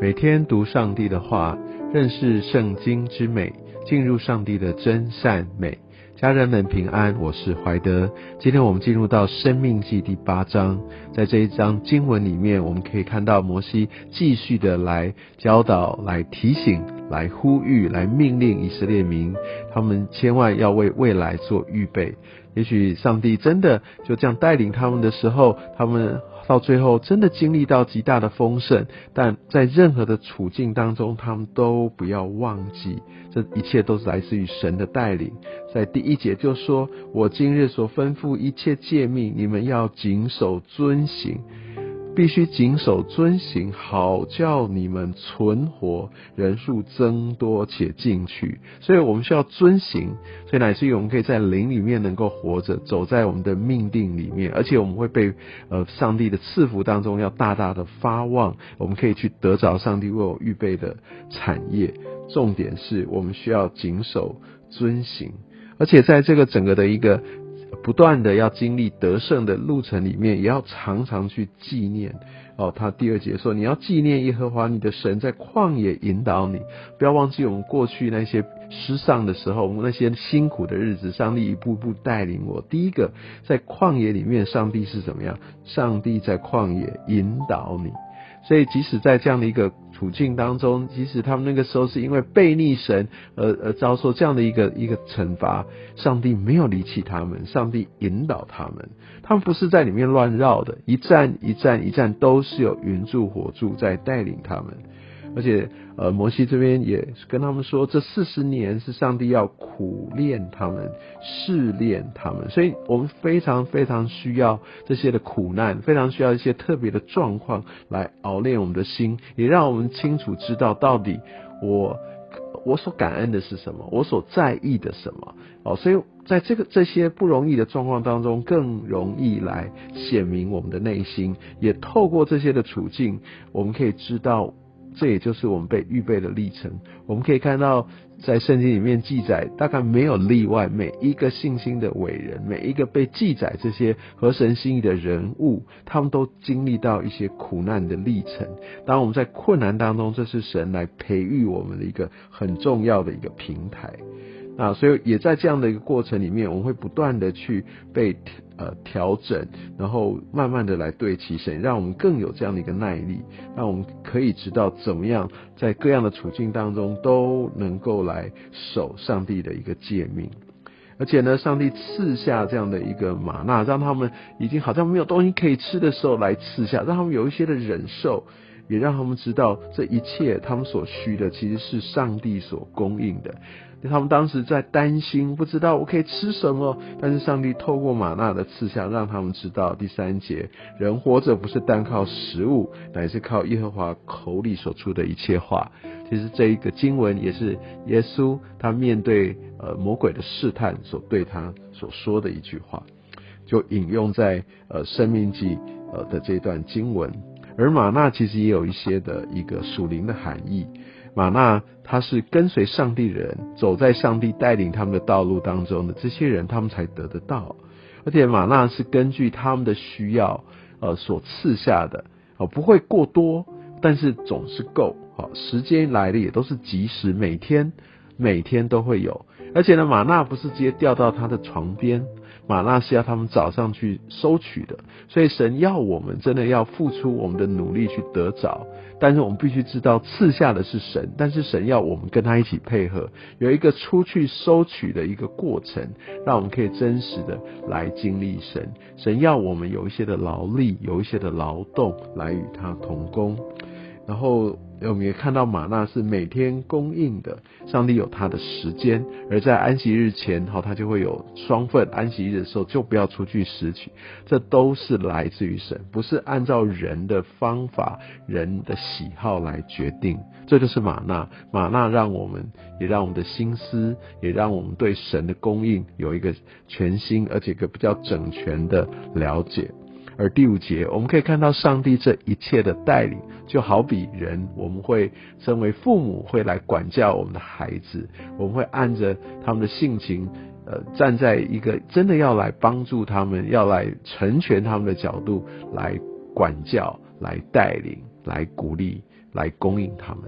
每天读上帝的话，认识圣经之美，进入上帝的真善美。家人们平安，我是怀德。今天我们进入到生命记第八章，在这一章经文里面，我们可以看到摩西继续的来教导、来提醒、来呼吁、来命令以色列民，他们千万要为未来做预备。也许上帝真的就这样带领他们的时候，他们。到最后，真的经历到极大的丰盛，但在任何的处境当中，他们都不要忘记，这一切都是来自于神的带领。在第一节就说：“我今日所吩咐一切诫命，你们要谨守遵行。”必须谨守遵行，好叫你们存活，人数增多且进取。所以我们需要遵行，所以乃至于我们可以在灵里面能够活着，走在我们的命定里面，而且我们会被呃上帝的赐福当中，要大大的发旺。我们可以去得着上帝为我预备的产业。重点是我们需要谨守遵行，而且在这个整个的一个。不断的要经历得胜的路程里面，也要常常去纪念哦。他第二节说，你要纪念耶和华你的神在旷野引导你，不要忘记我们过去那些失丧的时候，我们那些辛苦的日子，上帝一步步带领我。第一个在旷野里面，上帝是怎么样？上帝在旷野引导你。所以，即使在这样的一个处境当中，即使他们那个时候是因为背逆神而而遭受这样的一个一个惩罚，上帝没有离弃他们，上帝引导他们，他们不是在里面乱绕的，一站一站一站都是有云柱火柱在带领他们。而且，呃，摩西这边也跟他们说，这四十年是上帝要苦练他们、试炼他们，所以我们非常非常需要这些的苦难，非常需要一些特别的状况来熬练我们的心，也让我们清楚知道到底我我所感恩的是什么，我所在意的什么。哦，所以在这个这些不容易的状况当中，更容易来显明我们的内心，也透过这些的处境，我们可以知道。这也就是我们被预备的历程。我们可以看到，在圣经里面记载，大概没有例外，每一个信心的伟人，每一个被记载这些合神心意的人物，他们都经历到一些苦难的历程。当我们在困难当中，这是神来培育我们的一个很重要的一个平台。啊，所以也在这样的一个过程里面，我们会不断的去被呃调整，然后慢慢的来对齐神，让我们更有这样的一个耐力，让我们可以知道怎么样在各样的处境当中都能够来守上帝的一个诫命，而且呢，上帝赐下这样的一个玛纳，让他们已经好像没有东西可以吃的时候来赐下，让他们有一些的忍受，也让他们知道这一切他们所需的其实是上帝所供应的。他们当时在担心，不知道我可以吃什么。但是上帝透过玛纳的赐下，让他们知道第三节，人活着不是单靠食物，乃是靠耶和华口里所出的一切话。其实这一个经文也是耶稣他面对呃魔鬼的试探所对他所说的一句话，就引用在呃生命记呃的这段经文。而玛纳其实也有一些的一个属灵的含义。玛纳他是跟随上帝人，走在上帝带领他们的道路当中的这些人，他们才得得到。而且玛纳是根据他们的需要，呃，所赐下的，哦，不会过多，但是总是够。好，时间来的也都是及时，每天每天都会有。而且呢，玛纳不是直接掉到他的床边。马纳是要他们早上去收取的，所以神要我们真的要付出我们的努力去得着，但是我们必须知道赐下的是神，但是神要我们跟他一起配合，有一个出去收取的一个过程，让我们可以真实的来经历神。神要我们有一些的劳力，有一些的劳动来与他同工，然后。我们也看到玛纳是每天供应的，上帝有他的时间，而在安息日前，哈，他就会有双份。安息日的时候就不要出去拾取，这都是来自于神，不是按照人的方法、人的喜好来决定。这就是玛纳，玛纳让我们也让我们的心思，也让我们对神的供应有一个全新而且一个比较整全的了解。而第五节，我们可以看到上帝这一切的带领，就好比人，我们会身为父母会来管教我们的孩子，我们会按着他们的性情，呃，站在一个真的要来帮助他们，要来成全他们的角度来管教、来带领、来鼓励、来供应他们。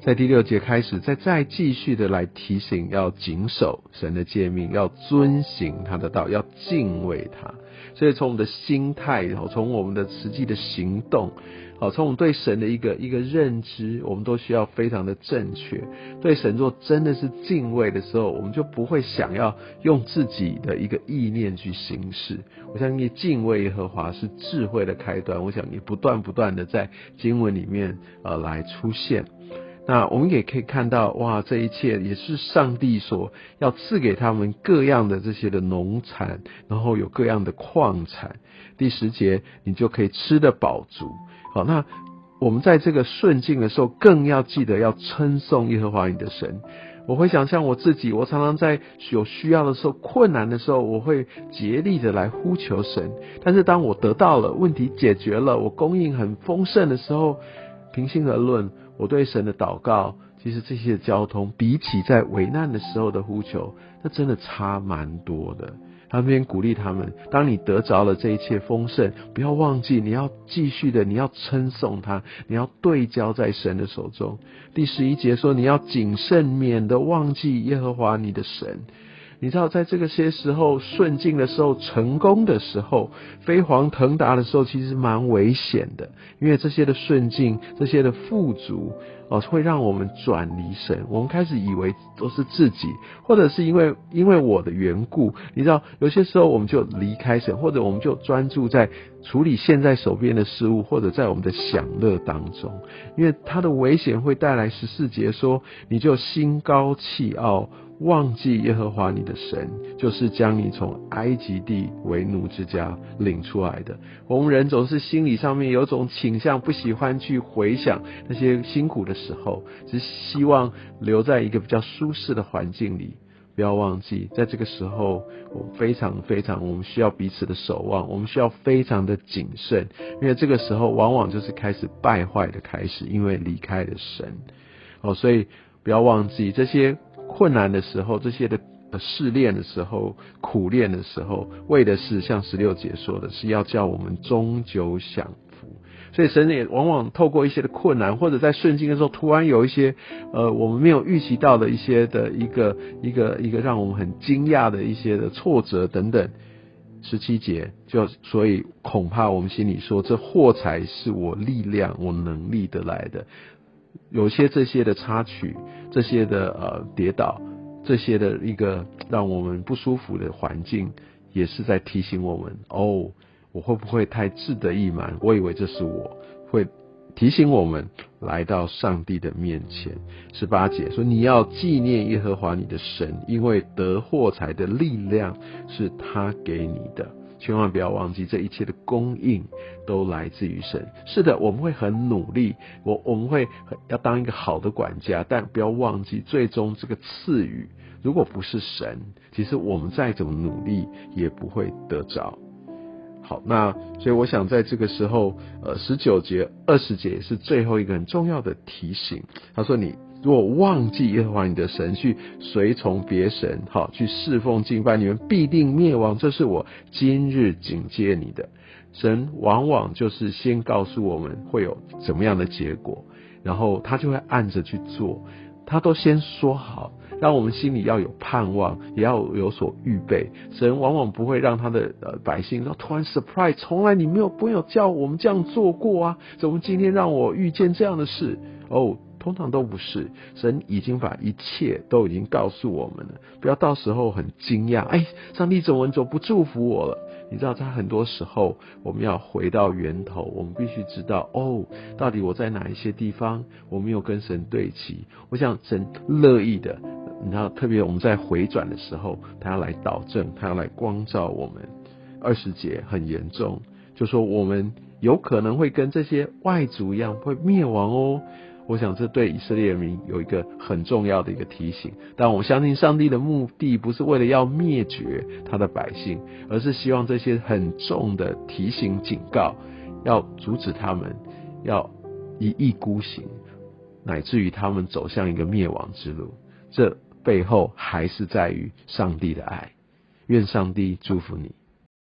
在第六节开始，再再继续的来提醒，要谨守神的诫命，要遵行他的道，要敬畏他。所以从我们的心态，从我们的实际的行动。好，从我们对神的一个一个认知，我们都需要非常的正确。对神做真的是敬畏的时候，我们就不会想要用自己的一个意念去行事。我相信敬畏耶和华是智慧的开端。我想你不断不断的在经文里面呃来出现。那我们也可以看到，哇，这一切也是上帝所要赐给他们各样的这些的农产，然后有各样的矿产。第十节，你就可以吃得饱足。好，那我们在这个顺境的时候，更要记得要称颂耶和华你的神。我会想象我自己，我常常在有需要的时候、困难的时候，我会竭力的来呼求神。但是当我得到了问题解决了，我供应很丰盛的时候，平心而论，我对神的祷告，其实这些交通比起在危难的时候的呼求，那真的差蛮多的。他边鼓励他们：，当你得着了这一切丰盛，不要忘记，你要继续的，你要称颂他，你要对焦在神的手中。第十一节说：，你要谨慎，免得忘记耶和华你的神。你知道，在这个些时候顺境的时候、成功的时候、飞黄腾达的时候，其实蛮危险的，因为这些的顺境、这些的富足。哦，会让我们转离神。我们开始以为都是自己，或者是因为因为我的缘故，你知道，有些时候我们就离开神，或者我们就专注在处理现在手边的事物，或者在我们的享乐当中。因为它的危险会带来十四节说，你就心高气傲。忘记耶和华你的神，就是将你从埃及地为奴之家领出来的。我们人总是心理上面有种倾向，不喜欢去回想那些辛苦的时候，只希望留在一个比较舒适的环境里。不要忘记，在这个时候，我非常非常，我们需要彼此的守望，我们需要非常的谨慎，因为这个时候往往就是开始败坏的开始，因为离开了神。哦，所以不要忘记这些。困难的时候，这些的试炼的时候，苦练的时候，为的是像十六节说的，是要叫我们终究享福。所以神也往往透过一些的困难，或者在顺境的时候，突然有一些呃我们没有预期到的一些的一个一个一个让我们很惊讶的一些的挫折等等。十七节就所以恐怕我们心里说，这祸才是我力量我能力得来的。有些这些的插曲，这些的呃跌倒，这些的一个让我们不舒服的环境，也是在提醒我们：哦，我会不会太志得意满？我以为这是我会提醒我们来到上帝的面前。十八节说：你要纪念耶和华你的神，因为得货财的力量是他给你的。千万不要忘记，这一切的供应都来自于神。是的，我们会很努力，我我们会要当一个好的管家，但不要忘记，最终这个赐予，如果不是神，其实我们再怎么努力也不会得着。好，那所以我想在这个时候，呃，十九节、二十节是最后一个很重要的提醒。他说你。如果忘记耶和华你的神，去随从别神，好去侍奉敬拜，你们必定灭亡。这是我今日警戒你的。神往往就是先告诉我们会有怎么样的结果，然后他就会按着去做。他都先说好，让我们心里要有盼望，也要有所预备。神往往不会让他的呃百姓说突然 surprise，从来你没有没有叫我们这样做过啊，怎么今天让我遇见这样的事？哦。通常都不是，神已经把一切都已经告诉我们了，不要到时候很惊讶，哎，上帝怎么怎么不祝福我了？你知道，在很多时候，我们要回到源头，我们必须知道，哦，到底我在哪一些地方我没有跟神对齐？我想神乐意的，你知道，特别我们在回转的时候，他要来导正，他要来光照我们。二十节很严重，就说我们有可能会跟这些外族一样会灭亡哦。我想这对以色列人民有一个很重要的一个提醒，但我相信上帝的目的不是为了要灭绝他的百姓，而是希望这些很重的提醒警告，要阻止他们，要一意孤行，乃至于他们走向一个灭亡之路。这背后还是在于上帝的爱。愿上帝祝福你。